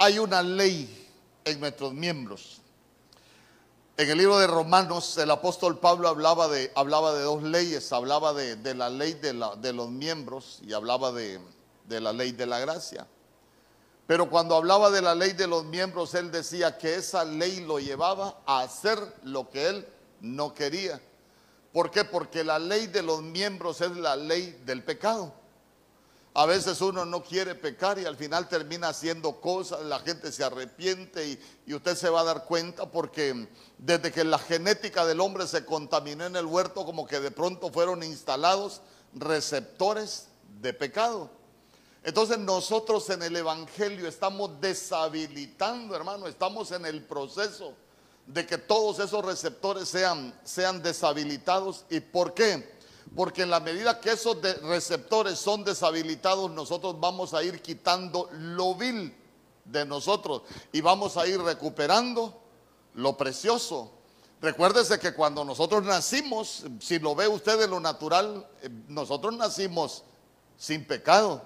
hay una ley en nuestros miembros. En el libro de Romanos, el apóstol Pablo hablaba de, hablaba de dos leyes, hablaba de, la ley de, los miembros y hablaba de, de la ley de la gracia. Pero cuando hablaba de la ley de los miembros, él decía que esa ley lo llevaba a hacer lo que él no quería. ¿Por qué? Porque la ley de los miembros es la ley del pecado. A veces uno no quiere pecar y al final termina haciendo cosas, la gente se arrepiente y, usted se va a dar cuenta porque desde que la genética del hombre se contaminó en el huerto, como que de pronto fueron instalados receptores de pecado. Entonces nosotros en el Evangelio estamos deshabilitando, hermano, estamos en el proceso de que todos esos receptores sean, sean deshabilitados. ¿Y por qué? Porque en la medida que esos receptores son deshabilitados, nosotros vamos a ir quitando lo vil de nosotros y vamos a ir recuperando lo precioso. Recuérdese que cuando nosotros nacimos, si lo ve usted en lo natural, eh, nosotros nacimos sin pecado.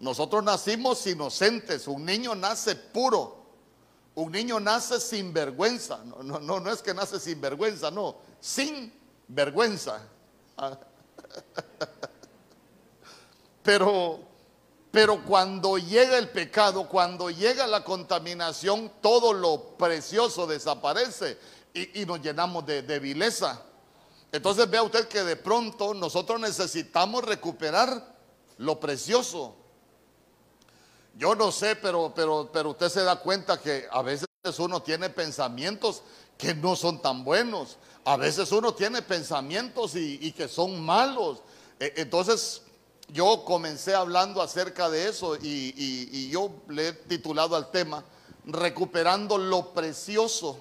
Nosotros nacimos inocentes. Un niño nace puro. Un niño nace sin vergüenza. No, no, no, no es que nace sin vergüenza, no. Sin vergüenza. Pero, pero cuando llega el pecado, cuando llega la contaminación, todo lo precioso desaparece y, nos llenamos de, de vileza. Entonces vea usted que de pronto nosotros necesitamos recuperar lo precioso. Yo no sé, pero, pero, pero usted se da cuenta que a veces uno tiene pensamientos que no son tan buenos. A veces uno tiene pensamientos y, que son malos. E, entonces yo comencé hablando acerca de eso y, y, yo le he titulado al tema Recuperando lo precioso.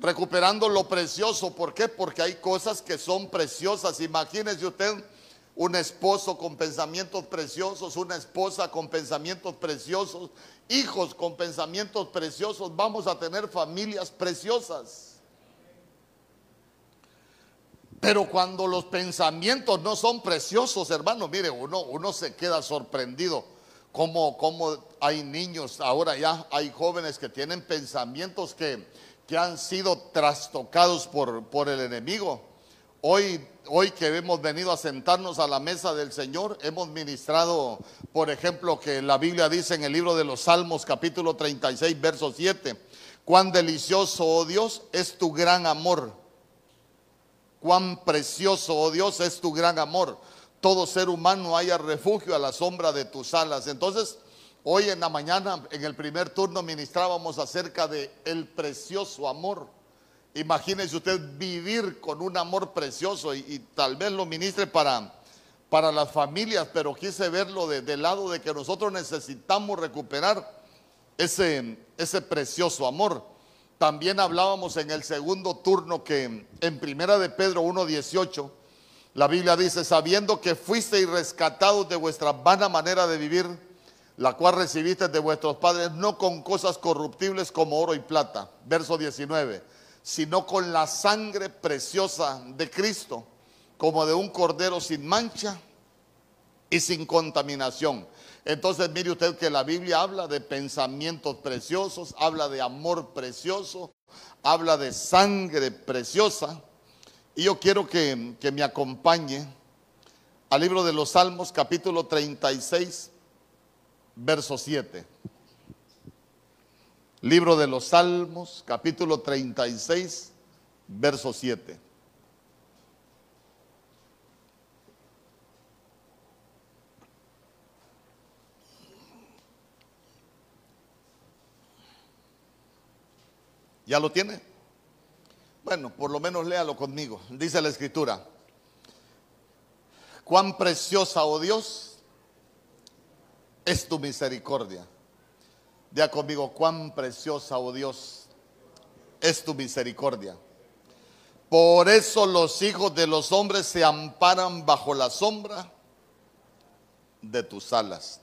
Recuperando lo precioso. ¿Por qué? Porque hay cosas que son preciosas. Imagínese usted un esposo con pensamientos preciosos, una esposa con pensamientos preciosos, hijos con pensamientos preciosos. Vamos a tener familias preciosas. Pero cuando los pensamientos no son preciosos, hermano, mire, uno, uno se queda sorprendido. Como, hay niños, ahora ya hay jóvenes que tienen pensamientos que, que han sido trastocados por, por el enemigo. Hoy, hoy que hemos venido a sentarnos a la mesa del Señor, hemos ministrado, por ejemplo, que la Biblia dice en el libro de los Salmos, capítulo 36, verso 7, cuán delicioso, oh Dios, es tu gran amor Cuán precioso, oh Dios, es tu gran amor. Todo ser humano haya refugio a la sombra de tus alas. Entonces, hoy en la mañana, en el primer turno, ministrábamos acerca de el precioso amor. Imagínese usted vivir con un amor precioso y, tal vez lo ministre para, para las familias, pero quise verlo de, del lado de que nosotros necesitamos recuperar ese, ese precioso amor. También hablábamos en el segundo turno que en Primera de Pedro 1.18, la Biblia dice, sabiendo que fuisteis rescatados de vuestra vana manera de vivir, la cual recibiste de vuestros padres, no con cosas corruptibles como oro y plata, verso 19, sino con la sangre preciosa de Cristo, como de un cordero sin mancha y sin contaminación entonces mire usted que la Biblia habla de pensamientos preciosos, habla de amor precioso, habla de sangre preciosa. Y yo quiero que, me acompañe al libro de los Salmos capítulo 36, verso 7. Libro de los Salmos capítulo 36, verso 7. ¿Ya lo tiene? Bueno, por lo menos léalo conmigo. Dice la escritura. Cuán preciosa, oh Dios, es tu misericordia. Ya conmigo, cuán preciosa, oh Dios, es tu misericordia. Por eso los hijos de los hombres se amparan bajo la sombra de tus alas.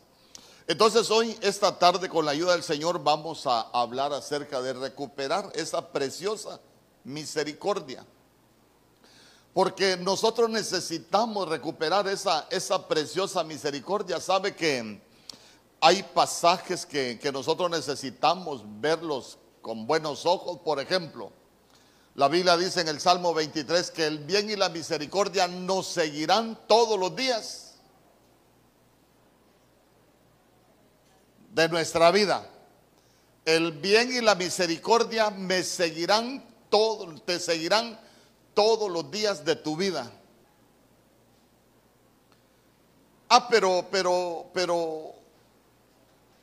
Entonces hoy, esta tarde, con la ayuda del Señor, vamos a hablar acerca de recuperar esa preciosa misericordia. Porque nosotros necesitamos recuperar esa, esa preciosa misericordia. Sabe que hay pasajes que, que nosotros necesitamos verlos con buenos ojos. Por ejemplo, la Biblia dice en el Salmo 23 que el bien y la misericordia nos seguirán todos los días de nuestra vida. El bien y la misericordia me seguirán todos, te seguirán todos los días de tu vida. Ah, pero, pero, pero,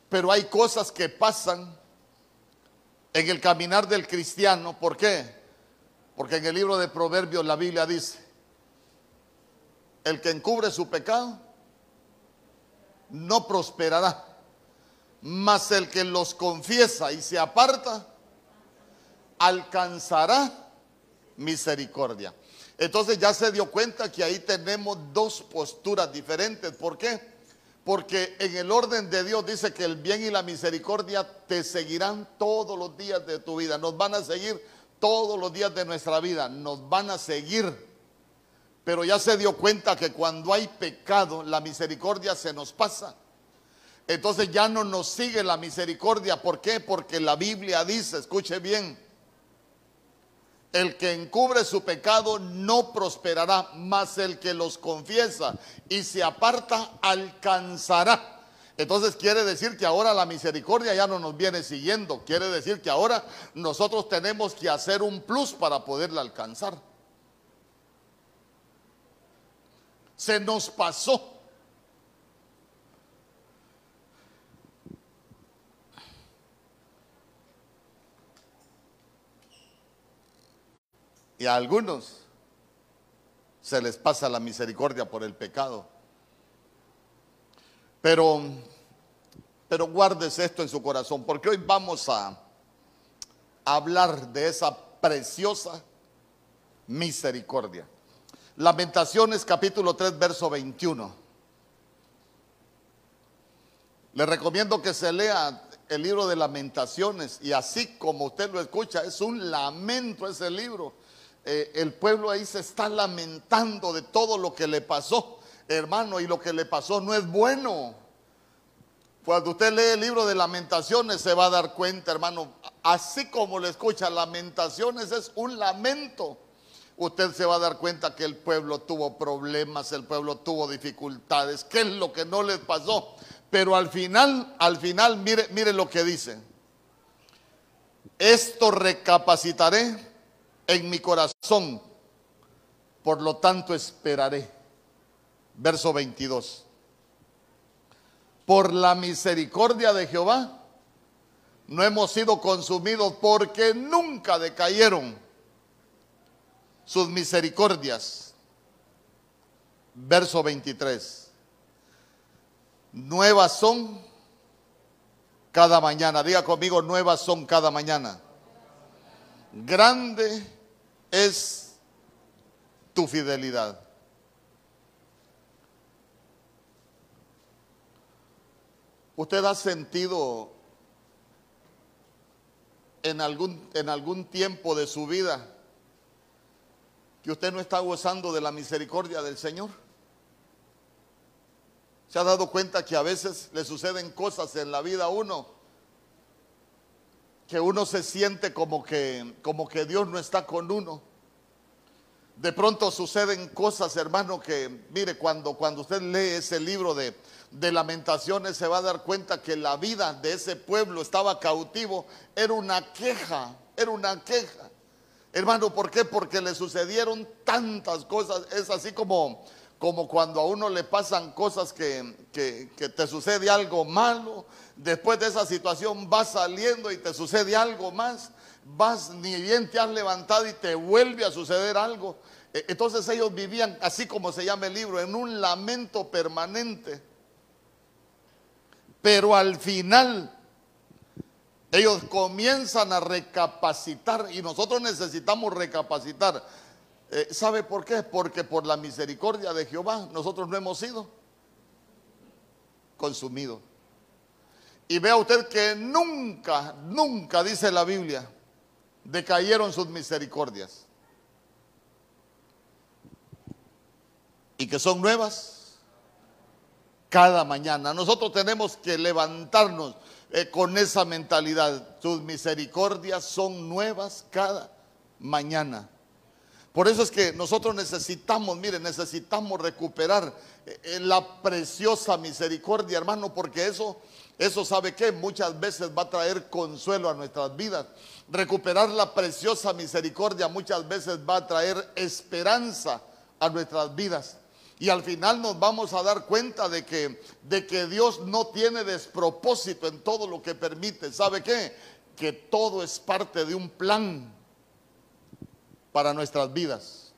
pero hay cosas que pasan en el caminar del cristiano. ¿Por qué? Porque en el libro de Proverbios la Biblia dice, el que encubre su pecado no prosperará, mas el que los confiesa y se aparta alcanzará misericordia. Entonces ya se dio cuenta que ahí tenemos dos posturas diferentes. ¿Por qué? Porque en el orden de Dios dice que el bien y la misericordia te seguirán todos los días de tu vida. Nos van a seguir todos los días de nuestra vida. Nos van a seguir. Pero ya se dio cuenta que cuando hay pecado, la misericordia se nos pasa. Entonces ya no nos sigue la misericordia. ¿Por qué? Porque la Biblia dice, escuche bien, el que encubre su pecado no prosperará, mas el que los confiesa y se aparta alcanzará. Entonces quiere decir que ahora la misericordia ya no nos viene siguiendo. Quiere decir que ahora nosotros tenemos que hacer un plus para poderla alcanzar. Se nos pasó. Y a algunos se les pasa la misericordia por el pecado. Pero, pero guardes esto en su corazón, porque hoy vamos a hablar de esa preciosa misericordia. Lamentaciones capítulo 3, verso 21. Le recomiendo que se lea el libro de lamentaciones y así como usted lo escucha, es un lamento ese libro eh, el pueblo ahí se está lamentando de todo lo que le pasó, hermano, y lo que le pasó no es bueno. Cuando usted lee el libro de lamentaciones se va a dar cuenta, hermano, así como le escucha, lamentaciones es un lamento. Usted se va a dar cuenta que el pueblo tuvo problemas, el pueblo tuvo dificultades, qué es lo que no les pasó. Pero al final, al final, mire, mire lo que dice. Esto recapacitaré en mi corazón, por lo tanto esperaré. Verso 22. Por la misericordia de Jehová no hemos sido consumidos porque nunca decayeron sus misericordias. Verso 23. Nuevas son cada mañana. Diga conmigo, nuevas son cada mañana. Grande es tu fidelidad. ¿Usted ha sentido en algún, en algún tiempo de su vida que usted no está gozando de la misericordia del Señor? ¿Se ha dado cuenta que a veces le suceden cosas en la vida a uno que uno se siente como que, como que Dios no está con uno. De pronto suceden cosas, hermano, que mire, cuando, cuando usted lee ese libro de, de lamentaciones se va a dar cuenta que la vida de ese pueblo estaba cautivo, era una queja, era una queja. Hermano, ¿por qué? Porque le sucedieron tantas cosas, es así como, como cuando a uno le pasan cosas que, te sucede algo malo, después de esa situación vas saliendo y te sucede algo más, vas ni bien te has levantado y te vuelve a suceder algo. E, entonces ellos vivían, así como se llama el libro, en un lamento permanente. Pero al final ellos comienzan a recapacitar y nosotros necesitamos recapacitar. Eh, ¿Sabe por qué? Porque por la misericordia de Jehová nosotros no hemos sido consumidos. Y vea usted que nunca, nunca, dice la Biblia, decayeron sus misericordias. Y que son nuevas cada mañana. Nosotros tenemos que levantarnos eh, con esa mentalidad. Tus misericordias son nuevas cada mañana. Por eso es que nosotros necesitamos, mire, necesitamos recuperar eh, eh, la preciosa misericordia, hermano, porque eso, eso sabe que muchas veces va a traer consuelo a nuestras vidas. Recuperar la preciosa misericordia muchas veces va a traer esperanza a nuestras vidas. Y al final nos vamos a dar cuenta de que, de que Dios no tiene despropósito en todo lo que permite. ¿Sabe qué? Que todo es parte de un plan para nuestras vidas.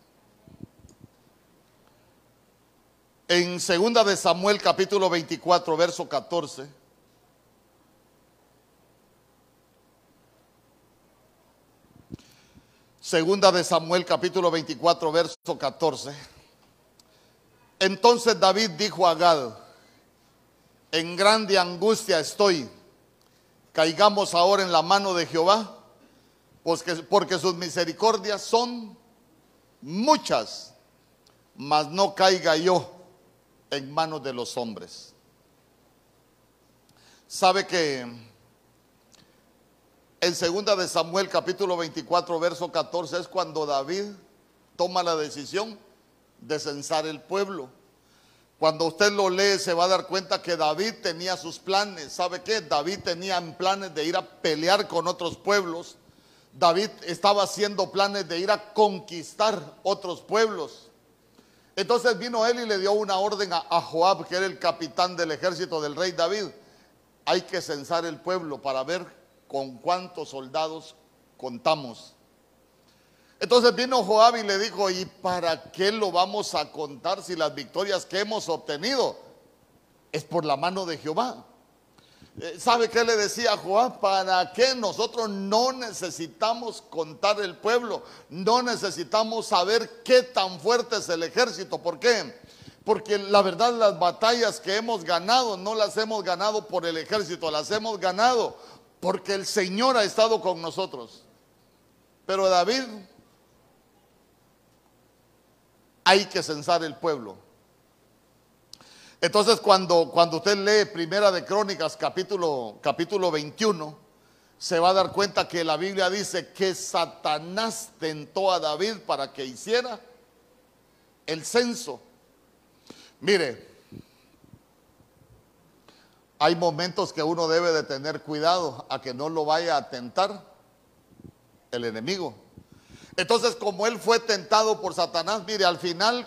En segunda de Samuel capítulo 24, verso 14. Segunda de Samuel capítulo 24, verso 14. Entonces David dijo a Gad, en grande angustia estoy, caigamos ahora en la mano de Jehová porque, sus misericordias son muchas, mas no caiga yo en manos de los hombres. Sabe que en segunda de Samuel capítulo 24 verso 14 es cuando David toma la decisión de censar el pueblo. Cuando usted lo lee se va a dar cuenta que David tenía sus planes. ¿Sabe qué? David tenía planes de ir a pelear con otros pueblos David estaba haciendo planes de ir a conquistar otros pueblos. Entonces vino él y le dio una orden a, Joab, que era el capitán del ejército del rey David. Hay que censar el pueblo para ver con cuántos soldados contamos. Entonces vino Joab y le dijo, ¿y para qué lo vamos a contar si las victorias que hemos obtenido es por la mano de Jehová? Eh, ¿Sabe qué le decía Joab? ¿Para qué nosotros no necesitamos contar el pueblo? No necesitamos saber qué tan fuerte es el ejército. ¿Por qué? Porque la verdad las batallas que hemos ganado no las hemos ganado por el ejército, las hemos ganado porque el Señor ha estado con nosotros. Pero David, hay que censar el pueblo. Entonces cuando, cuando usted lee Primera de Crónicas capítulo, capítulo 21, se va a dar cuenta que la Biblia dice que Satanás tentó a David para que hiciera el censo. Mire, hay momentos que uno debe de tener cuidado a que no lo vaya a tentar el enemigo. Entonces, como él fue tentado por Satanás, mire, al final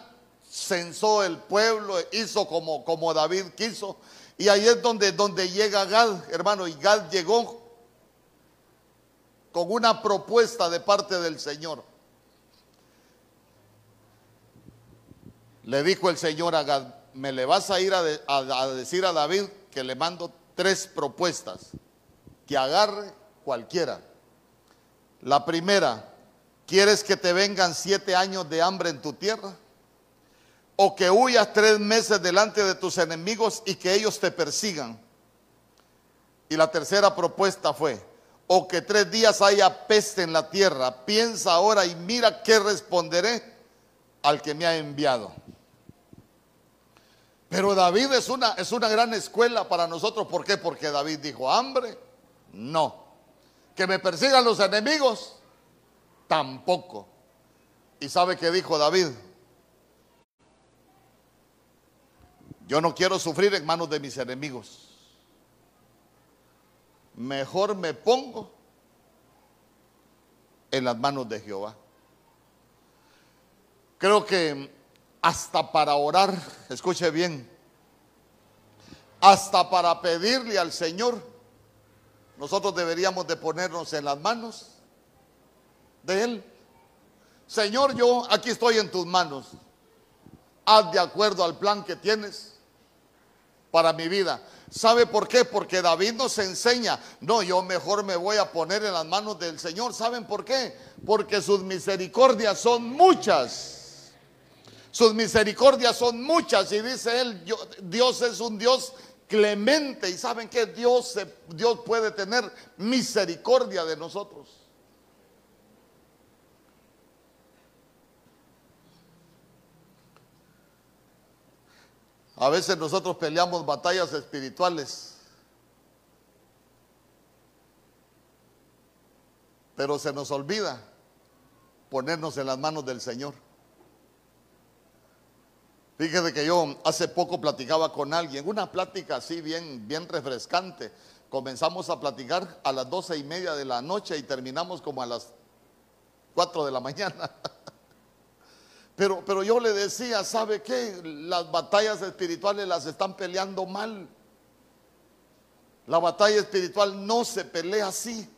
censó el pueblo, hizo como, como David quiso. Y ahí es donde, donde llega Gad, hermano, y Gad llegó con una propuesta de parte del Señor. Le dijo el Señor a Gad, me le vas a ir a, a decir a David que le mando tres propuestas, que agarre cualquiera. La primera, ¿quieres que te vengan siete años de hambre en tu tierra? O que huyas tres meses delante de tus enemigos y que ellos te persigan. Y la tercera propuesta fue, o que tres días haya peste en la tierra. Piensa ahora y mira qué responderé al que me ha enviado. Pero David es una, es una gran escuela para nosotros. ¿Por qué? Porque David dijo, hambre, no. Que me persigan los enemigos, tampoco. ¿Y sabe qué dijo David? Yo no quiero sufrir en manos de mis enemigos. Mejor me pongo en las manos de Jehová. Creo que hasta para orar, escuche bien, hasta para pedirle al Señor, nosotros deberíamos de ponernos en las manos de Él. Señor, yo aquí estoy en tus manos. Haz de acuerdo al plan que tienes para mi vida. ¿Sabe por qué? Porque David nos enseña, no, yo mejor me voy a poner en las manos del Señor. ¿Saben por qué? Porque sus misericordias son muchas. Sus misericordias son muchas y dice él, Dios es un Dios clemente y saben que Dios, Dios puede tener misericordia de nosotros. A veces nosotros peleamos batallas espirituales, pero se nos olvida ponernos en las manos del Señor. Fíjese que yo hace poco platicaba con alguien, una plática así bien, bien refrescante. Comenzamos a platicar a las doce y media de la noche y terminamos como a las cuatro de la mañana. Pero, pero yo le decía, ¿sabe qué? Las batallas espirituales las están peleando mal. La batalla espiritual no se pelea así.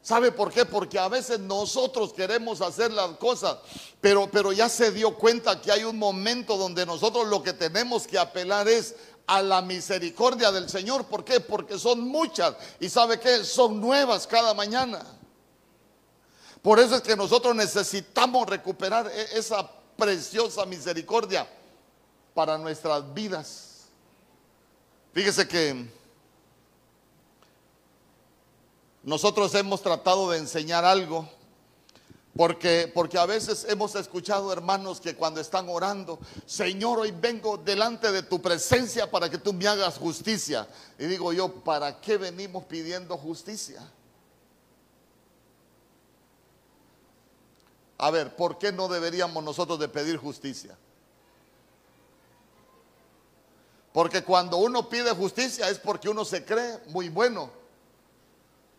¿Sabe por qué? Porque a veces nosotros queremos hacer las cosas, pero, pero ya se dio cuenta que hay un momento donde nosotros lo que tenemos que apelar es a la misericordia del Señor. ¿Por qué? Porque son muchas y sabe qué? Son nuevas cada mañana. Por eso es que nosotros necesitamos recuperar e, esa preciosa misericordia para nuestras vidas. Fíjese que nosotros hemos tratado de enseñar algo, porque, porque a veces hemos escuchado hermanos que cuando están orando, Señor, hoy vengo delante de tu presencia para que tú me hagas justicia. Y digo yo, ¿para qué venimos pidiendo justicia? A ver, ¿por qué no deberíamos nosotros de pedir justicia? Porque cuando uno pide justicia es porque uno se cree muy bueno.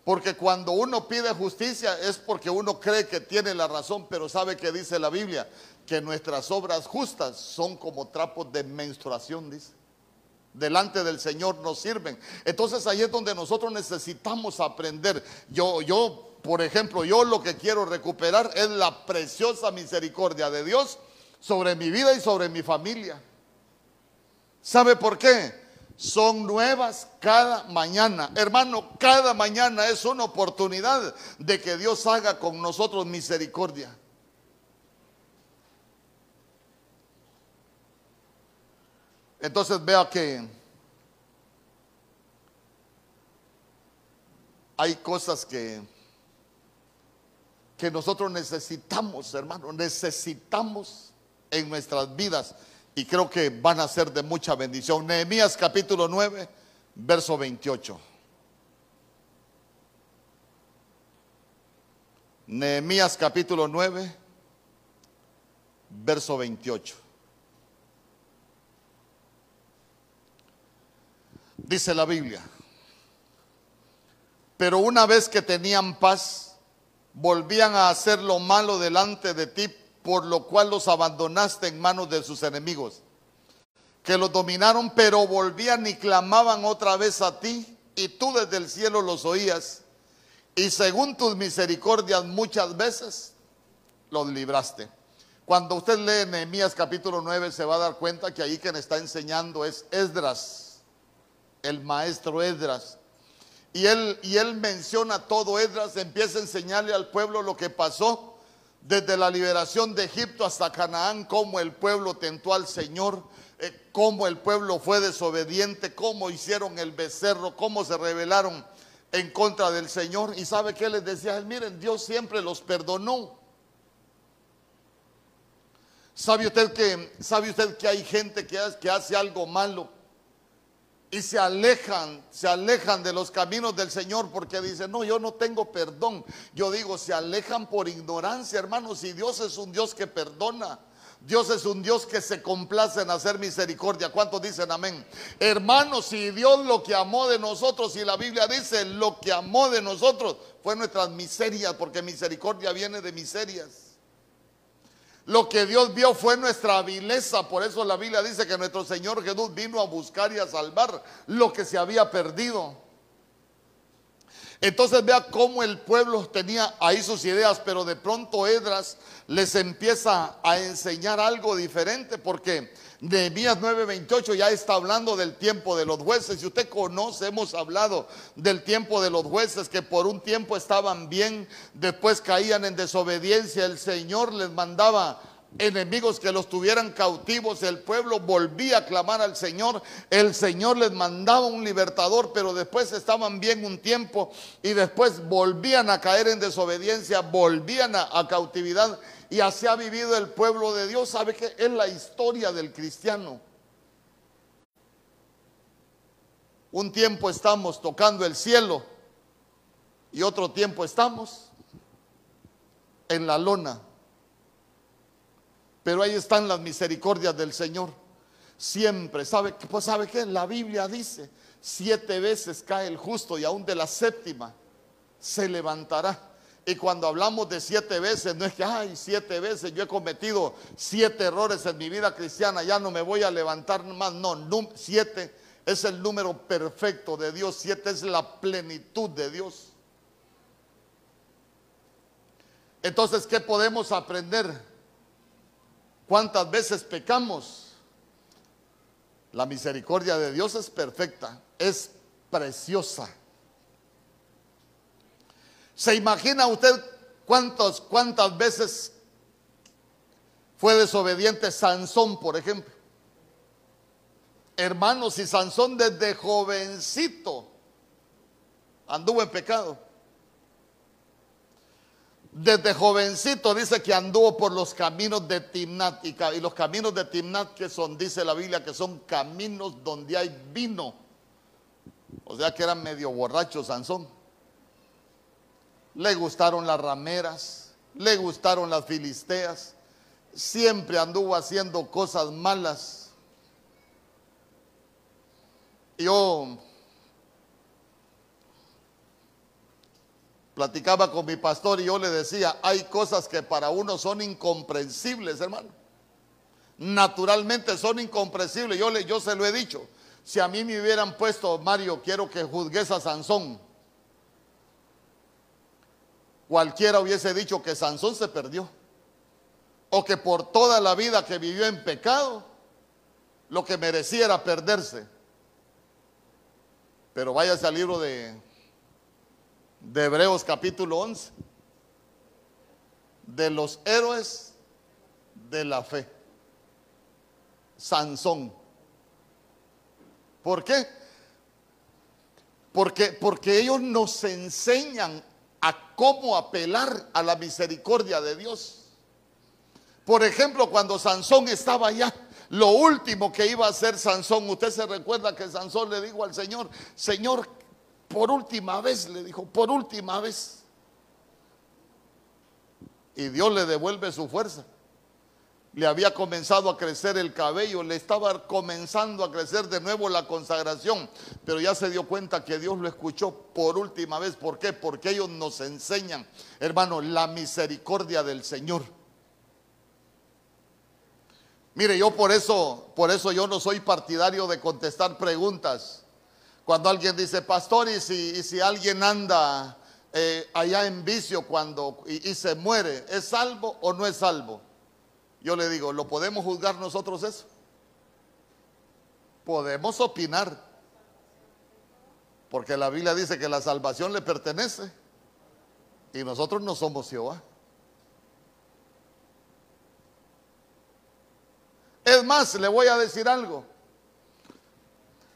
Porque cuando uno pide justicia es porque uno cree que tiene la razón, pero sabe que dice la Biblia que nuestras obras justas son como trapos de menstruación, dice. Delante del Señor nos sirven. Entonces ahí es donde nosotros necesitamos aprender. Yo, yo, por ejemplo, yo lo que quiero recuperar es la preciosa misericordia de Dios sobre mi vida y sobre mi familia. ¿Sabe por qué? son nuevas cada mañana. Hermano, cada mañana es una oportunidad de que Dios haga con nosotros misericordia. Entonces vea que hay cosas que que nosotros necesitamos, hermano, necesitamos en nuestras vidas y creo que van a ser de mucha bendición. Nehemías capítulo 9, verso 28. Nehemías capítulo 9, verso 28. Dice la Biblia, pero una vez que tenían paz, volvían a hacer lo malo delante de ti por lo cual los abandonaste en manos de sus enemigos, que los dominaron, pero volvían y clamaban otra vez a ti, y tú desde el cielo los oías, y según tus misericordias muchas veces los libraste. Cuando usted lee Nehemías capítulo 9 se va a dar cuenta que ahí quien está enseñando es Esdras, el maestro Esdras. Y él, y él menciona todo Esdras, empieza a enseñarle al pueblo lo que pasó desde la liberación de Egipto hasta Canaán, cómo el pueblo tentó al Señor, eh, cómo el pueblo fue desobediente, cómo hicieron el becerro, cómo se rebelaron en contra del Señor. Y sabe que les decía, miren, Dios siempre los perdonó. ¿Sabe usted que, sabe usted que hay gente que hace algo malo? Y se alejan, se alejan de los caminos del Señor porque dicen, no, yo no tengo perdón. Yo digo, se alejan por ignorancia, hermanos, y Dios es un Dios que perdona. Dios es un Dios que se complace en hacer misericordia. ¿Cuántos dicen amén? Hermanos, si Dios lo que amó de nosotros, y la Biblia dice, lo que amó de nosotros fue nuestras miserias, porque misericordia viene de miserias. Lo que Dios vio fue nuestra vileza. Por eso la Biblia dice que nuestro Señor Jesús vino a buscar y a salvar lo que se había perdido. Entonces vea cómo el pueblo tenía ahí sus ideas, pero de pronto Edras les empieza a enseñar algo diferente porque Nehemías 9:28 ya está hablando del tiempo de los jueces. Si usted conoce, hemos hablado del tiempo de los jueces que por un tiempo estaban bien, después caían en desobediencia. El Señor les mandaba enemigos que los tuvieran cautivos, el pueblo volvía a clamar al Señor, el Señor les mandaba un libertador, pero después estaban bien un tiempo y después volvían a caer en desobediencia, volvían a, a cautividad y así ha vivido el pueblo de Dios. ¿Sabe que es la historia del cristiano? Un tiempo estamos tocando el cielo y otro tiempo estamos en la lona. Pero ahí están las misericordias del Señor. Siempre, ¿sabe, pues, ¿sabe qué? La Biblia dice, siete veces cae el justo y aún de la séptima se levantará. Y cuando hablamos de siete veces, no es que, ay, siete veces yo he cometido siete errores en mi vida cristiana, ya no me voy a levantar más. No, siete es el número perfecto de Dios, siete es la plenitud de Dios. Entonces, ¿qué podemos aprender? ¿Cuántas veces pecamos? La misericordia de Dios es perfecta, es preciosa. ¿Se imagina usted cuántas, cuántas veces fue desobediente Sansón, por ejemplo? Hermanos, y Sansón desde jovencito anduvo en pecado. Desde jovencito dice que anduvo por los caminos de Timnat. Y, y los caminos de Timnat que son, dice la Biblia, que son caminos donde hay vino. O sea que era medio borracho Sansón le gustaron las rameras, le gustaron las filisteas, siempre anduvo haciendo cosas malas. Yo platicaba con mi pastor y yo le decía, hay cosas que para uno son incomprensibles, hermano. Naturalmente son incomprensibles. Yo, le, yo se lo he dicho. Si a mí me hubieran puesto, Mario, quiero que juzgues a Sansón cualquiera hubiese dicho que Sansón se perdió. O que por toda la vida que vivió en pecado, lo que merecía era perderse. Pero váyase al libro de, de Hebreos capítulo 11, de los héroes de la fe. Sansón. ¿Por qué? Porque, porque ellos nos enseñan cómo apelar a la misericordia de Dios. Por ejemplo, cuando Sansón estaba allá, lo último que iba a hacer Sansón, usted se recuerda que Sansón le dijo al Señor, Señor, por última vez, le dijo, por última vez. Y Dios le devuelve su fuerza le había comenzado a crecer el cabello, le estaba comenzando a crecer de nuevo la consagración, pero ya se dio cuenta que Dios lo escuchó por última vez. ¿Por qué? Porque ellos nos enseñan, hermano, la misericordia del Señor. Mire, yo por eso, por eso yo no soy partidario de contestar preguntas. Cuando alguien dice, pastor, y si, alguien anda eh, allá en vicio cuando y se muere, ¿es salvo o no es salvo? Yo le digo, ¿lo podemos juzgar nosotros eso? Podemos opinar. Porque la Biblia dice que la salvación le pertenece. Y nosotros no somos Jehová. Es más, le voy a decir algo.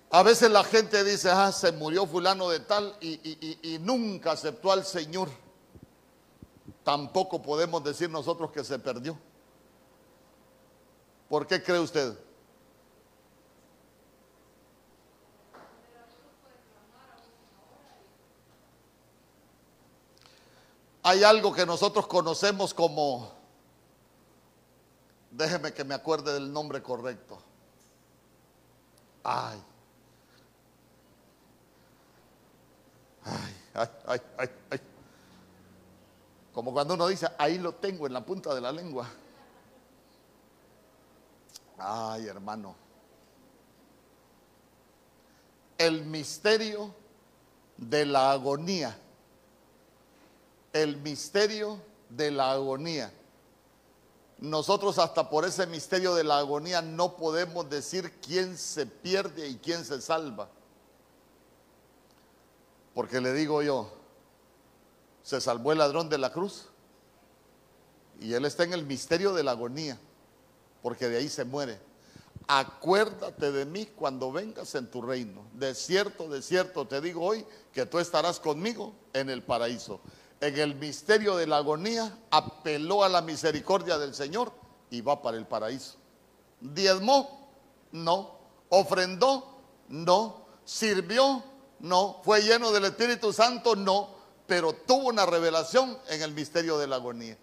A veces la gente dice, ah, se murió fulano de tal y, y nunca aceptó al Señor. Tampoco podemos decir nosotros que se perdió. ¿Por qué cree usted? Hay algo que nosotros conocemos como, déjeme que me acuerde del nombre correcto. Ay. Ay, ay, ay, ay. Como cuando uno dice, ahí lo tengo en la punta de la lengua. Ay, hermano. El misterio de la agonía. El misterio de la agonía. Nosotros hasta por ese misterio de la agonía no podemos decir quién se pierde y quién se salva. Porque le digo yo, se salvó el ladrón de la cruz y él está en el misterio de la agonía porque de ahí se muere. Acuérdate de mí cuando vengas en tu reino. De cierto, de cierto te digo hoy que tú estarás conmigo en el paraíso. En el misterio de la agonía apeló a la misericordia del Señor y va para el paraíso. ¿Diezmó? No. ¿Ofrendó? No. sirvió, no, fue lleno del Espíritu Santo, no, pero tuvo una revelación en el misterio de la agonía.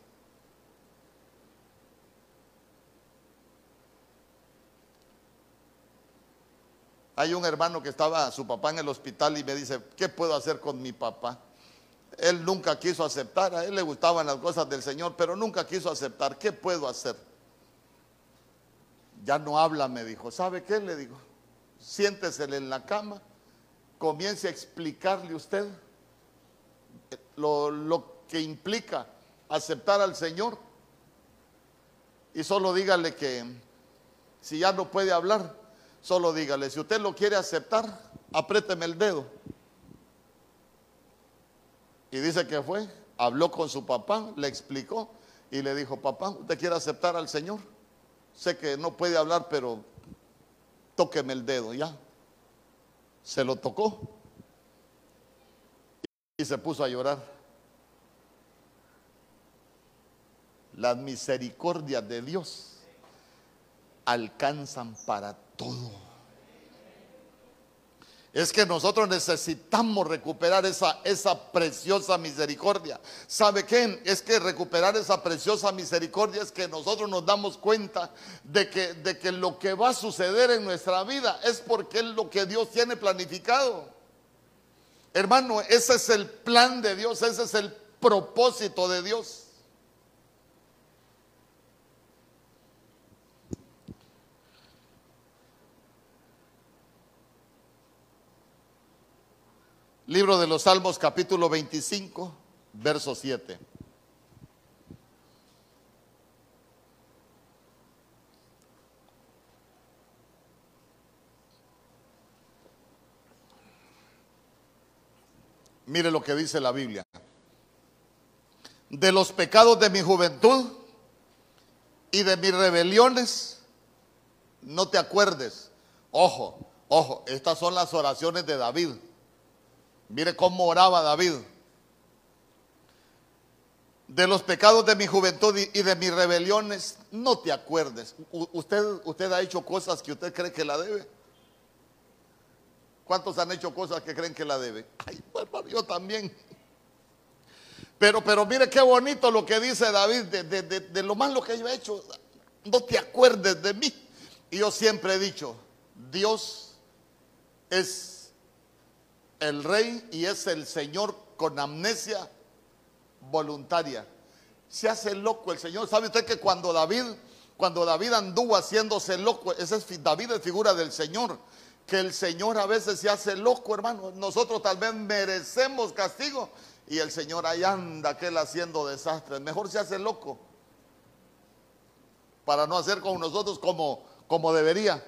Hay un hermano que estaba su papá en el hospital y me dice, ¿qué puedo hacer con mi papá? Él nunca quiso aceptar, a él le gustaban las cosas del Señor, pero nunca quiso aceptar. ¿Qué puedo hacer? Ya no habla, me dijo. ¿Sabe qué? Le digo, siéntesele en la cama, comience a explicarle usted lo, lo que implica aceptar al Señor. Y solo dígale que si ya no puede hablar, solo dígale, si usted lo quiere aceptar, apriéteme el dedo. Y dice que fue, habló con su papá, le explicó y le dijo, papá, ¿usted quiere aceptar al Señor? Sé que no puede hablar, pero tóqueme el dedo, ya. Se lo tocó y se puso a llorar. Las misericordias de Dios alcanzan para todo es que nosotros necesitamos recuperar esa, esa preciosa misericordia. ¿Sabe qué? Es que recuperar esa preciosa misericordia es que nosotros nos damos cuenta de que, de que lo que va a suceder en nuestra vida es porque es lo que Dios tiene planificado. Hermano, ese es el plan de Dios, ese es el propósito de Dios. Libro de los Salmos capítulo 25, verso 7. Mire lo que dice la Biblia. De los pecados de mi juventud y de mis rebeliones, no te acuerdes. Ojo, ojo, estas son las oraciones de David. Mire cómo oraba David. De los pecados de mi juventud y de mis rebeliones, no te acuerdes. usted, usted ha hecho cosas que usted cree que la debe. ¿Cuántos han hecho cosas que creen que la debe? Ay, bueno, yo también. Pero, pero mire qué bonito lo que dice David de, lo malo que yo he hecho. No te acuerdes de mí. Y yo siempre he dicho, Dios es el rey y es el Señor con amnesia voluntaria. Se hace loco el Señor. ¿Sabe usted que cuando David, cuando David anduvo haciéndose loco, ese es David es figura del Señor, que el Señor a veces se hace loco, hermano. Nosotros tal vez merecemos castigo y el Señor ahí anda aquel haciendo desastres. Mejor se hace loco para no hacer con nosotros como, como debería.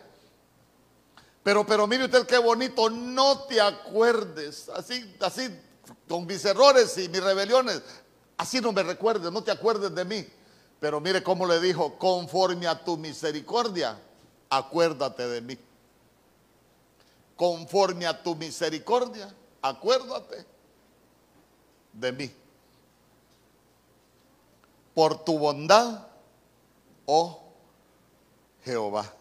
Pero, pero mire usted qué bonito, no te acuerdes, así, así, con mis errores y mis rebeliones, así no me recuerdes, no te acuerdes de mí. Pero mire cómo le dijo, conforme a tu misericordia, acuérdate de mí. Conforme a tu misericordia, acuérdate de mí. Por tu bondad, oh Jehová.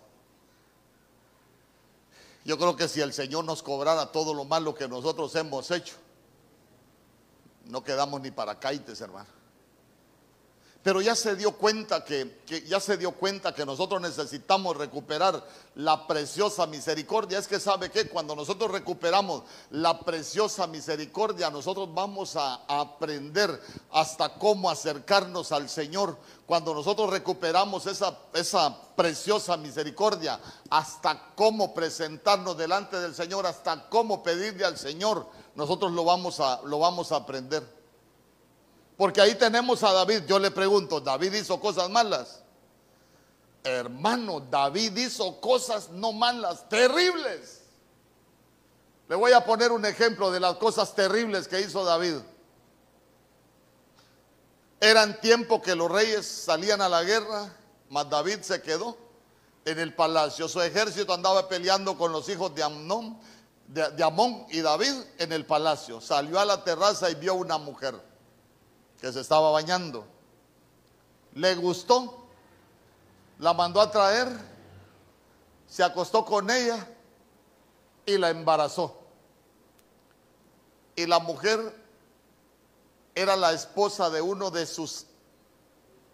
Yo creo que si el Señor nos cobrara todo lo malo que nosotros hemos hecho, no quedamos ni para caites, hermano. Pero ya se dio cuenta que, ya se dio cuenta que nosotros necesitamos recuperar la preciosa misericordia. Es que sabe que cuando nosotros recuperamos la preciosa misericordia, nosotros vamos a, aprender hasta cómo acercarnos al Señor. Cuando nosotros recuperamos esa, esa preciosa misericordia, hasta cómo presentarnos delante del Señor, hasta cómo pedirle al Señor, nosotros lo vamos a, lo vamos a aprender. Porque ahí tenemos a David. Yo le pregunto, ¿David hizo cosas malas? Hermano, David hizo cosas no malas, terribles. Le voy a poner un ejemplo de las cosas terribles que hizo David. Eran tiempo que los reyes salían a la guerra, mas David se quedó en el palacio. Su ejército andaba peleando con los hijos de Amnón, de, de Amón y David en el palacio. Salió a la terraza y vio una mujer que se estaba bañando. Le gustó, la mandó a traer, se acostó con ella y la embarazó. Y la mujer era la esposa de uno de sus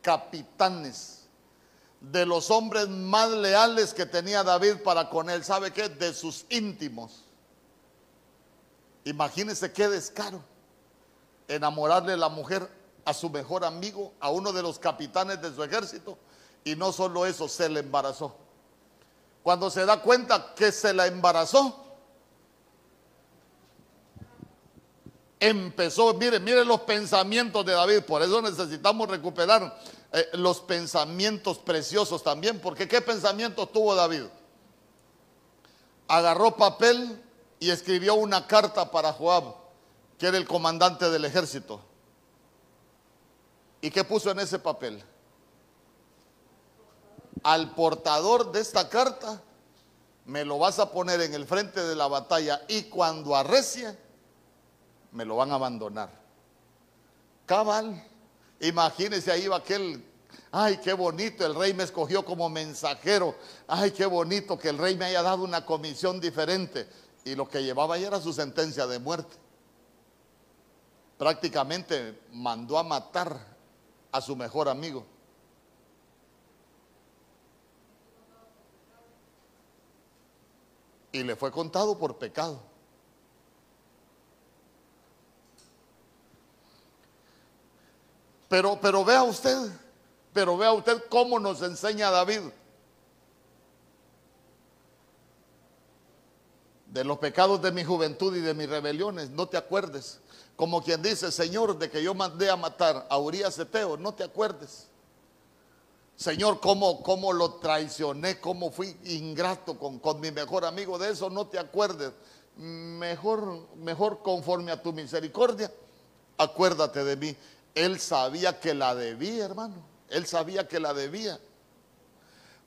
capitanes, de los hombres más leales que tenía David para con él. ¿Sabe qué? De sus íntimos. Imagínese qué descaro enamorarle la mujer a su mejor amigo, a uno de los capitanes de su ejército. Y no solo eso, se le embarazó. Cuando se da cuenta que se la embarazó, empezó, mire, mire los pensamientos de David, por eso necesitamos recuperar eh, los pensamientos preciosos también, porque ¿qué pensamientos tuvo David? Agarró papel y escribió una carta para Joab, que era el comandante del ejército. ¿Y qué puso en ese papel? Al portador de esta carta me lo vas a poner en el frente de la batalla y cuando arrecie me lo van a abandonar. Cabal, imagínese ahí va aquel, ay, qué bonito, el rey me escogió como mensajero, ay, qué bonito que el rey me haya dado una comisión diferente. Y lo que llevaba ahí era su sentencia de muerte. Prácticamente mandó a matar a su mejor amigo. Y le fue contado por pecado. Pero, pero vea usted, pero vea usted cómo nos enseña David. De los pecados de mi juventud y de mis rebeliones, no te acuerdes. Como quien dice, Señor, de que yo mandé a matar a Urias Eteo, no te acuerdes. Señor, cómo, cómo lo traicioné, cómo fui ingrato con, con, mi mejor amigo, de eso no te acuerdes. Mejor, mejor conforme a tu misericordia, acuérdate de mí. Él sabía que la debía, hermano. Él sabía que la debía.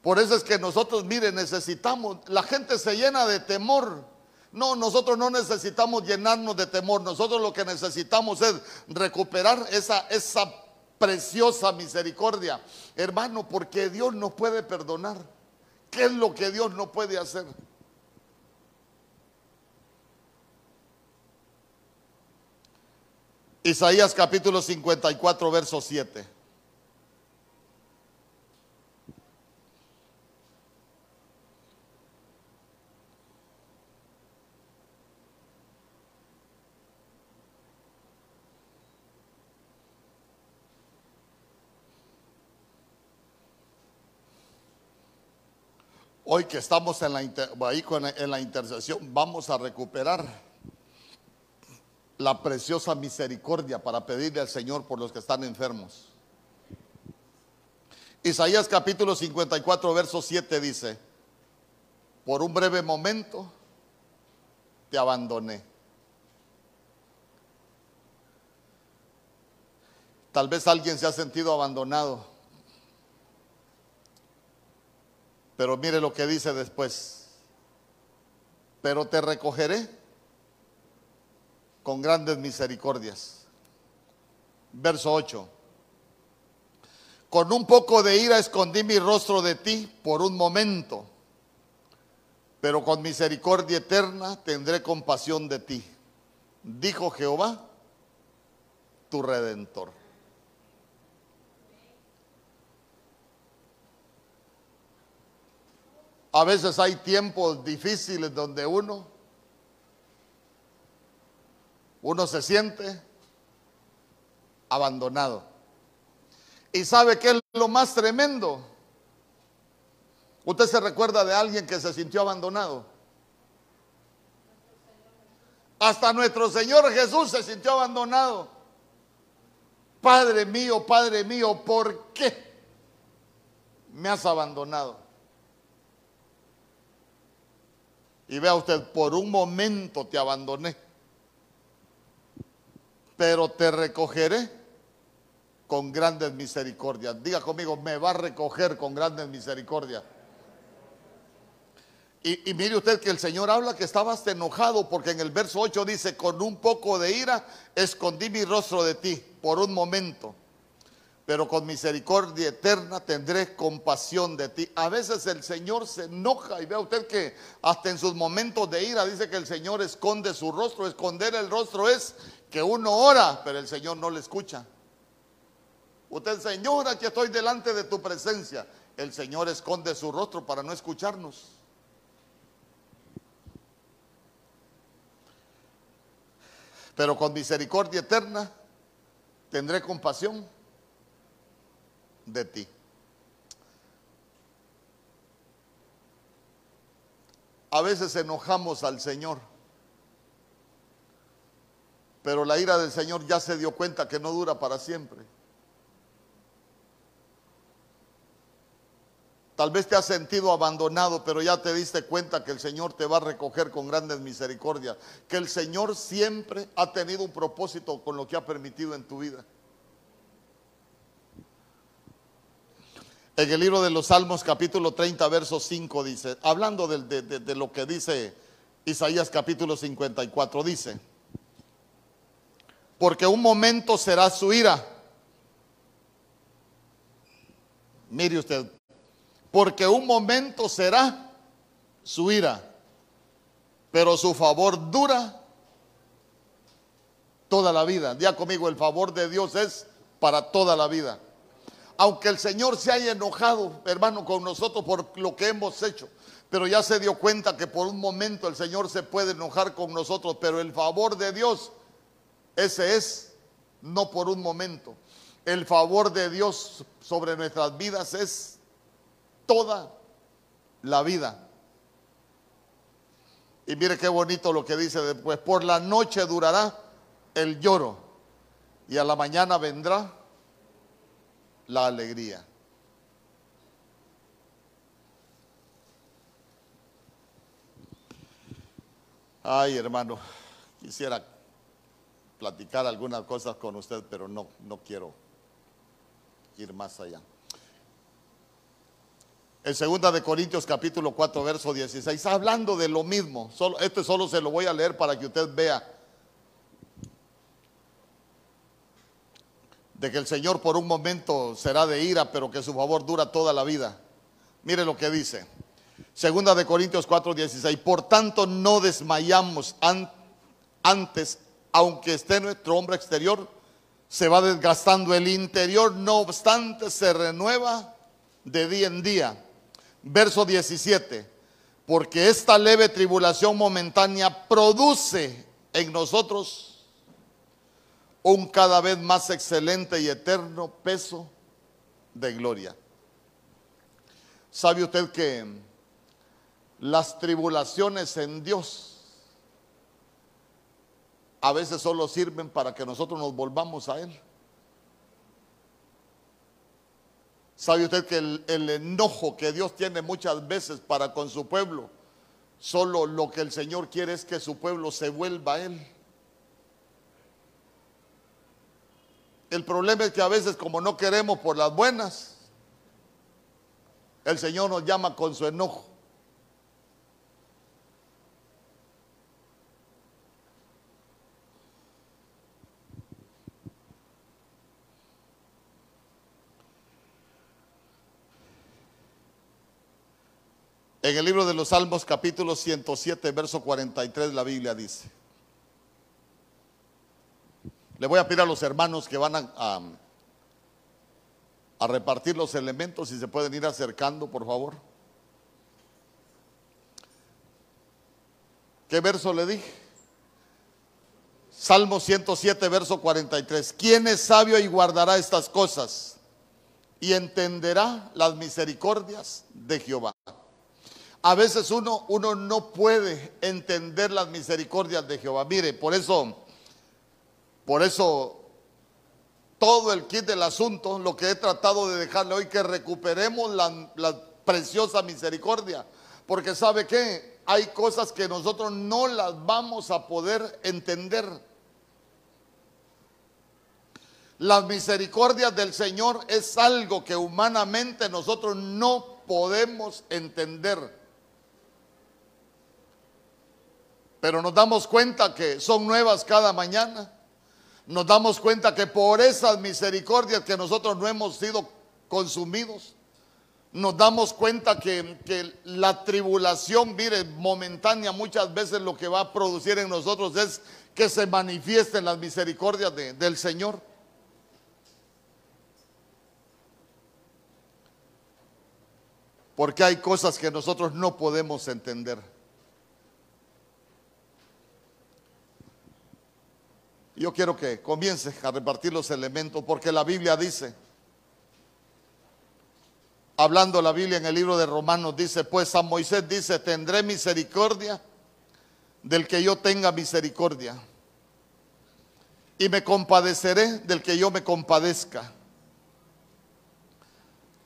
Por eso es que nosotros, mire, necesitamos, la gente se llena de temor. No, nosotros no necesitamos llenarnos de temor. Nosotros lo que necesitamos es recuperar esa, esa preciosa misericordia. Hermano, porque Dios nos puede perdonar. ¿Qué es lo que Dios no puede hacer? Isaías capítulo 54, verso 7. Hoy que estamos en la, ahí en la intercesión, vamos a recuperar la preciosa misericordia para pedirle al Señor por los que están enfermos. Isaías capítulo 54, verso 7 dice, por un breve momento te abandoné. Tal vez alguien se ha sentido abandonado. Pero mire lo que dice después. Pero te recogeré con grandes misericordias. Verso 8. Con un poco de ira escondí mi rostro de ti por un momento, pero con misericordia eterna tendré compasión de ti, dijo Jehová, tu redentor. A veces hay tiempos difíciles donde uno uno se siente abandonado. ¿Y sabe qué es lo más tremendo? ¿Usted se recuerda de alguien que se sintió abandonado? Hasta nuestro Señor Jesús se sintió abandonado. Padre mío, Padre mío, ¿por qué me has abandonado? Y vea usted, por un momento te abandoné pero te recogeré con grandes misericordias. Diga conmigo, me va a recoger con grandes misericordias. Y, mire usted que el Señor habla que estabas enojado porque en el verso 8 dice, con un poco de ira escondí mi rostro de ti por un momento. Pero con misericordia eterna tendré compasión de ti. A veces el Señor se enoja y vea usted que hasta en sus momentos de ira dice que el Señor esconde su rostro. Esconder el rostro es que uno ora, pero el Señor no le escucha. Usted, Señor, aquí estoy delante de tu presencia. El Señor esconde su rostro para no escucharnos. Pero con misericordia eterna tendré compasión de ti. A veces enojamos al Señor, pero la ira del Señor ya se dio cuenta que no dura para siempre. Tal vez te has sentido abandonado, pero ya te diste cuenta que el Señor te va a recoger con grandes misericordias, que el Señor siempre ha tenido un propósito con lo que ha permitido en tu vida. En el libro de los Salmos capítulo 30, verso 5 dice, hablando de, lo que dice Isaías capítulo 54, dice, porque un momento será su ira. Mire usted, porque un momento será su ira, pero su favor dura toda la vida. Día conmigo, el favor de Dios es para toda la vida aunque el Señor se haya enojado, hermano, con nosotros por lo que hemos hecho, pero ya se dio cuenta que por un momento el Señor se puede enojar con nosotros, pero el favor de Dios, ese es, no por un momento. El favor de Dios sobre nuestras vidas es toda la vida. Y mire qué bonito lo que dice después, por la noche durará el lloro y a la mañana vendrá la alegría. Ay, hermano, quisiera platicar algunas cosas con usted, pero no, no quiero ir más allá. En segunda de Corintios capítulo 4 verso 16, hablando de lo mismo, solo, este solo se lo voy a leer para que usted vea de que el Señor por un momento será de ira, pero que su favor dura toda la vida. Mire lo que dice. Segunda de Corintios 4:16. Por tanto, no desmayamos antes, aunque esté nuestro hombre exterior, se va desgastando el interior, no obstante, se renueva de día en día. Verso 17. Porque esta leve tribulación momentánea produce en nosotros un cada vez más excelente y eterno peso de gloria. ¿Sabe usted que las tribulaciones en Dios a veces solo sirven para que nosotros nos volvamos a Él? ¿Sabe usted que el, enojo que Dios tiene muchas veces para con su pueblo, solo lo que el Señor quiere es que su pueblo se vuelva a Él? El problema es que a veces como no queremos por las buenas, el Señor nos llama con su enojo. En el libro de los Salmos capítulo 107, verso 43, la Biblia dice, le voy a pedir a los hermanos que van a, a, repartir los elementos, si se pueden ir acercando, por favor. ¿Qué verso le dije? Salmo 107, verso 43. ¿Quién es sabio y guardará estas cosas? Y entenderá las misericordias de Jehová. A veces uno, uno no puede entender las misericordias de Jehová. Mire, por eso por eso, todo el kit del asunto, lo que he tratado de dejarle hoy, que recuperemos la, preciosa misericordia. Porque sabe que hay cosas que nosotros no las vamos a poder entender. Las misericordias del Señor es algo que humanamente nosotros no podemos entender. Pero nos damos cuenta que son nuevas cada mañana Nos damos cuenta que por esas misericordias que nosotros no hemos sido consumidos, nos damos cuenta que, la tribulación, mire, momentánea muchas veces lo que va a producir en nosotros es que se manifiesten las misericordias de, del Señor. Porque hay cosas que nosotros no podemos entender. Yo quiero que comiences a repartir los elementos porque la Biblia dice, hablando la Biblia en el libro de Romanos, dice, pues a Moisés dice, tendré misericordia del que yo tenga misericordia. Y me compadeceré del que yo me compadezca.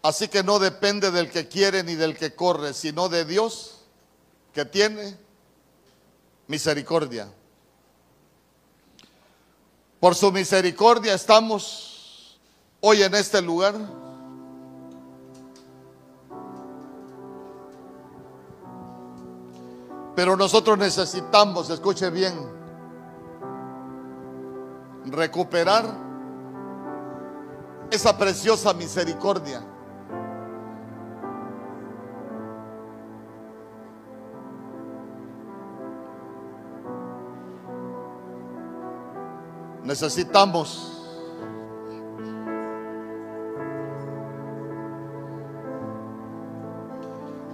Así que no depende del que quiere ni del que corre, sino de Dios que tiene misericordia. Por su misericordia estamos hoy en este lugar. Pero nosotros necesitamos, escuche bien, recuperar esa preciosa misericordia. Necesitamos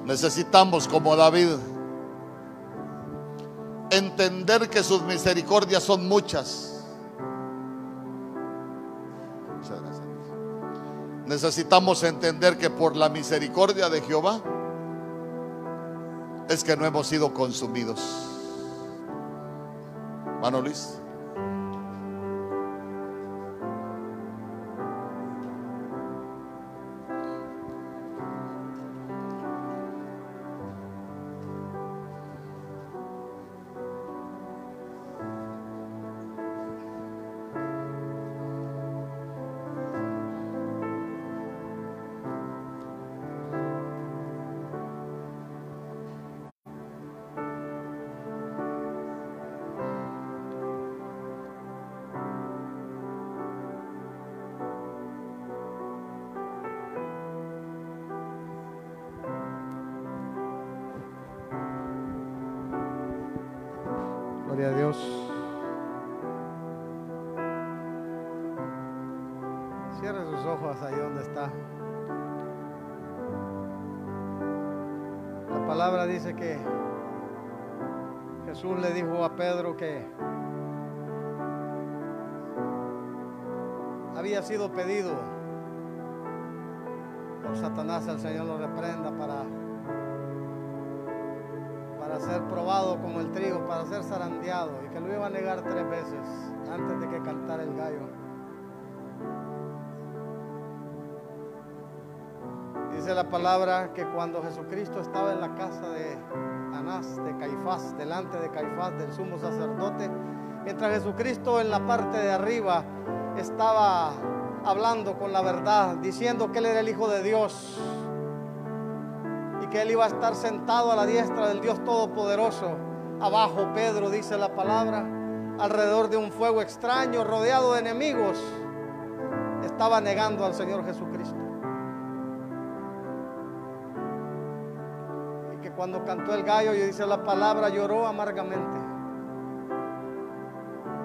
Necesitamos como David entender que sus misericordias son muchas. Necesitamos entender que por la misericordia de Jehová es que no hemos sido consumidos. Mano Luis. Cierre sus ojos ahí donde está. La palabra dice que Jesús le dijo a Pedro que había sido pedido por Satanás, el Señor lo reprenda para ser probado como el trigo, para ser zarandeado, y que lo iba a negar tres veces antes de que cantara el gallo. Dice la palabra que cuando Jesucristo estaba en la casa de Anás, de Caifás, delante de Caifás, del sumo sacerdote, mientras Jesucristo en la parte de arriba estaba hablando con la verdad, diciendo que Él era el Hijo de Dios, que él iba a estar sentado a la diestra del Dios Todopoderoso. Abajo Pedro dice la palabra, alrededor de un fuego extraño, rodeado de enemigos, estaba negando al Señor Jesucristo. Cuando cantó el gallo y dice la palabra, lloró amargamente.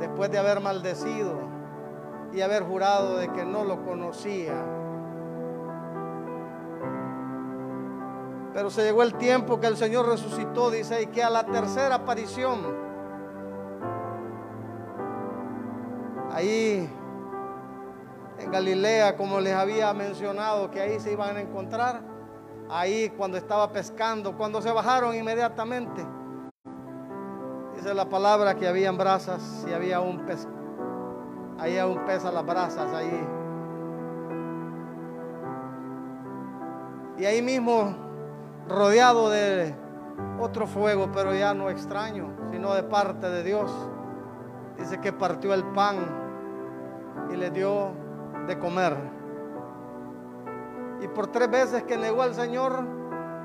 Después de haber maldecido y haber jurado de que no lo conocía Pero se llegó el tiempo que el Señor resucitó, dice, y que a la tercera aparición, ahí en Galilea, como les había mencionado, que ahí se iban a encontrar, ahí cuando estaba pescando, cuando se bajaron inmediatamente, dice la palabra que habían brasas y había un pez, ahí un pez a las brasas, ahí. Y ahí mismo rodeado de otro fuego, pero ya no extraño, sino de parte de Dios. Dice que partió el pan y le dio de comer. Y por tres veces que negó al Señor,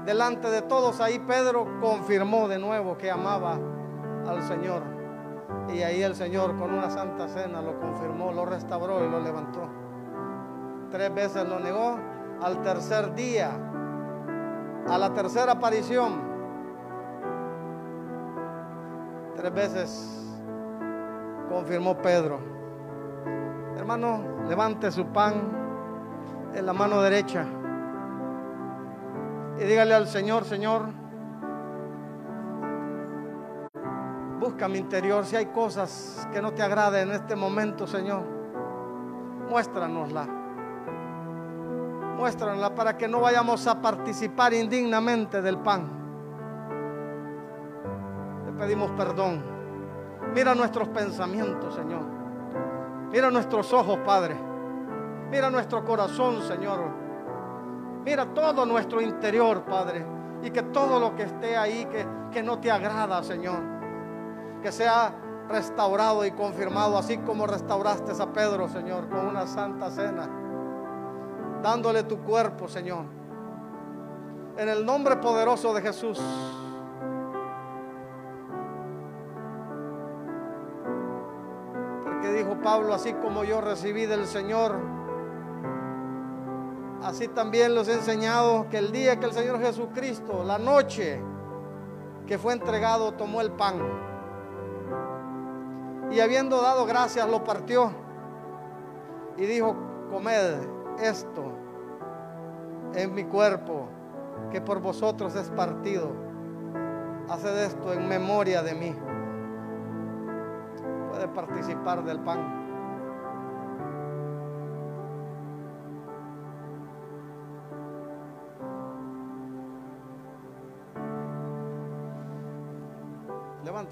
delante de todos, ahí Pedro confirmó de nuevo que amaba al Señor. Y ahí el Señor con una santa cena lo confirmó, lo restauró y lo levantó. Tres veces lo negó. Al tercer día, a la tercera aparición, tres veces confirmó Pedro. Hermano, levante su pan en la mano derecha y dígale al Señor, Señor, busca mi interior. Si hay cosas que no te agraden en este momento, Señor, muéstranosla. Muéstranosla para que no vayamos a participar indignamente del pan. Te pedimos perdón. Mira nuestros pensamientos, Señor. Mira nuestros ojos, Padre. Mira nuestro corazón, Señor. Mira todo nuestro interior, Padre. Y que todo lo que esté ahí, que, que no te agrada, Señor que sea restaurado y confirmado, así como restauraste a Pedro, Señor, con una santa cena, dándole tu cuerpo, Señor. En el nombre poderoso de Jesús. Porque dijo Pablo, así como yo recibí del Señor, así también los he enseñado que el día que el Señor Jesucristo, la noche que fue entregado, tomó el pan y habiendo dado gracias lo partió y dijo, comed esto en mi cuerpo que por vosotros es partido. Haced esto en memoria de mí. Puede participar del pan.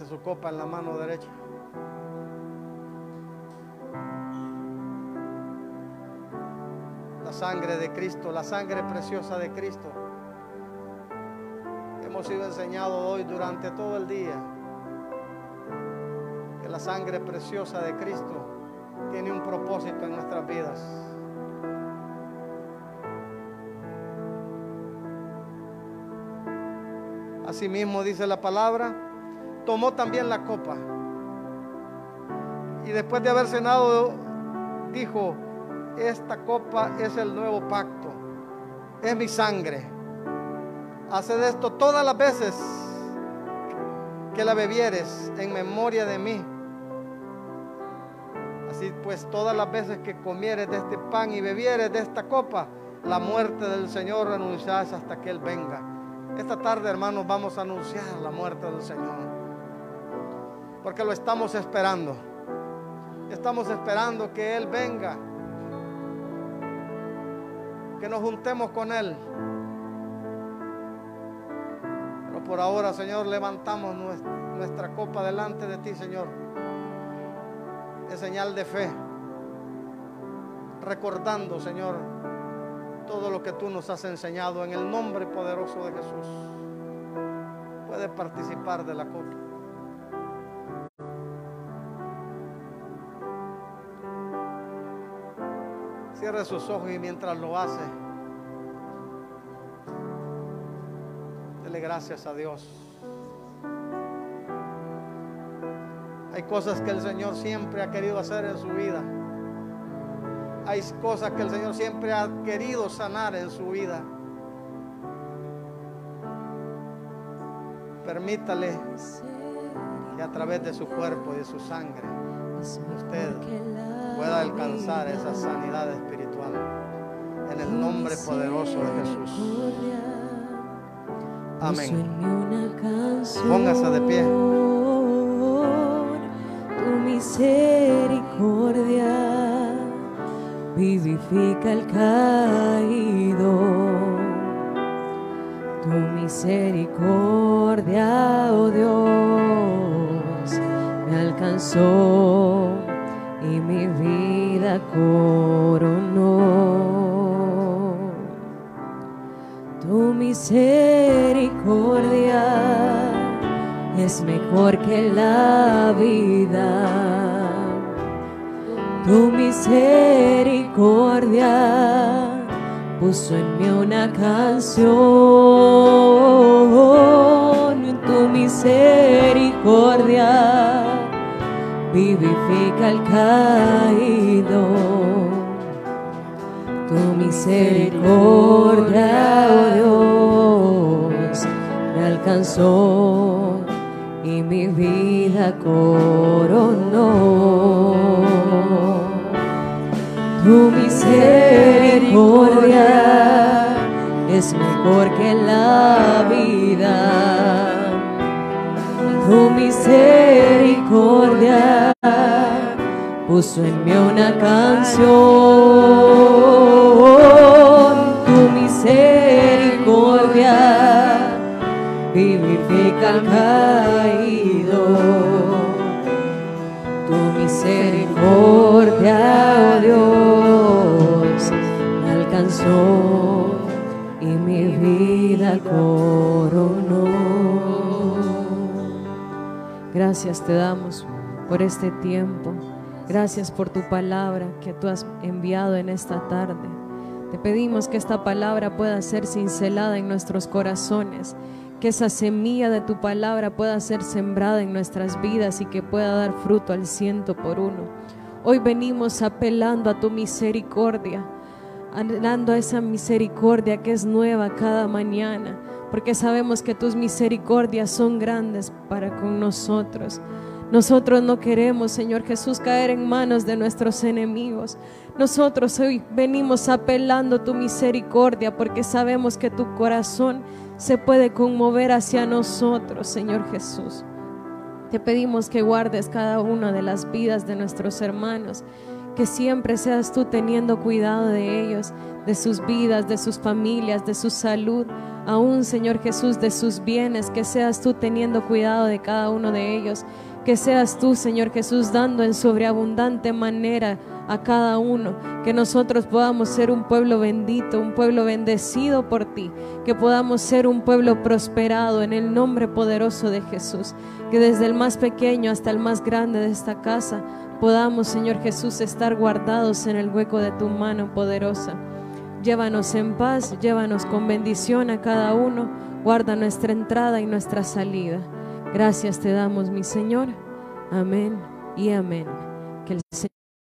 Su copa en la mano derecha. sangre de Cristo, la sangre preciosa de Cristo. Hemos sido enseñados hoy durante todo el día que la sangre preciosa de Cristo tiene un propósito en nuestras vidas. Asimismo dice la palabra, tomó también la copa y después de haber cenado dijo, esta copa es el nuevo pacto, es mi sangre. Haced esto todas las veces que la bebieres en memoria de mí. Así pues, todas las veces que comieres de este pan y bebieres de esta copa, la muerte del Señor anunciarás hasta que Él venga. Esta tarde, hermanos, vamos a anunciar la muerte del Señor. Porque lo estamos esperando. Estamos esperando que Él venga que nos juntemos con Él. Pero por ahora, Señor, levantamos nuestra, copa delante de ti, Señor. Es señal de fe. Recordando, Señor, todo lo que tú nos has enseñado en el nombre poderoso de Jesús. Puede participar de la copa. Cierre sus ojos y mientras lo hace, dele gracias a Dios. Hay cosas que el Señor siempre ha querido hacer en su vida. Hay cosas que el Señor siempre ha querido sanar en su vida. Permítale que a través de su cuerpo y de su sangre usted pueda alcanzar esa sanidad espiritual. En el nombre poderoso de Jesús. Amén. Póngase de pie. Tu misericordia vivifica el caído. Tu misericordia, oh Dios, me alcanzó mi vida coronó. Tu misericordia es mejor que la vida. Tu misericordia puso en mí una canción. Tu misericordia vivifica al caído. Tu misericordia, oh Dios, me alcanzó y mi vida coronó. Tu misericordia es mejor que la vida. Tu misericordia puso en mí una canción. Tu misericordia vivifica al caído. Tu misericordia, oh Dios, me alcanzó y mi vida coronó. Gracias te damos por este tiempo. Gracias por tu palabra que tú has enviado en esta tarde. Te pedimos que esta palabra pueda ser cincelada en nuestros corazones, que esa semilla de tu palabra pueda ser sembrada en nuestras vidas y que pueda dar fruto al ciento por uno. Hoy venimos apelando a tu misericordia, anhelando a esa misericordia que es nueva cada mañana, porque sabemos que tus misericordias son grandes para con nosotros. Nosotros no queremos, Señor Jesús, caer en manos de nuestros enemigos. Nosotros hoy venimos apelando tu misericordia porque sabemos que tu corazón se puede conmover hacia nosotros, Señor Jesús. Te pedimos que guardes cada una de las vidas de nuestros hermanos, que siempre seas tú teniendo cuidado de ellos, de sus vidas, de sus familias, de su salud, aún Señor Jesús, de sus bienes, que seas tú teniendo cuidado de cada uno de ellos, que seas tú Señor Jesús dando en sobreabundante manera a cada uno, que nosotros podamos ser un pueblo bendito, un pueblo bendecido por ti, que podamos ser un pueblo prosperado en el nombre poderoso de Jesús, que desde el más pequeño hasta el más grande de esta casa podamos, Señor Jesús, estar guardados en el hueco de tu mano poderosa. Llévanos en paz, llévanos con bendición a cada uno, guarda nuestra entrada y nuestra salida. Gracias te damos, mi Señor. Amén y amén.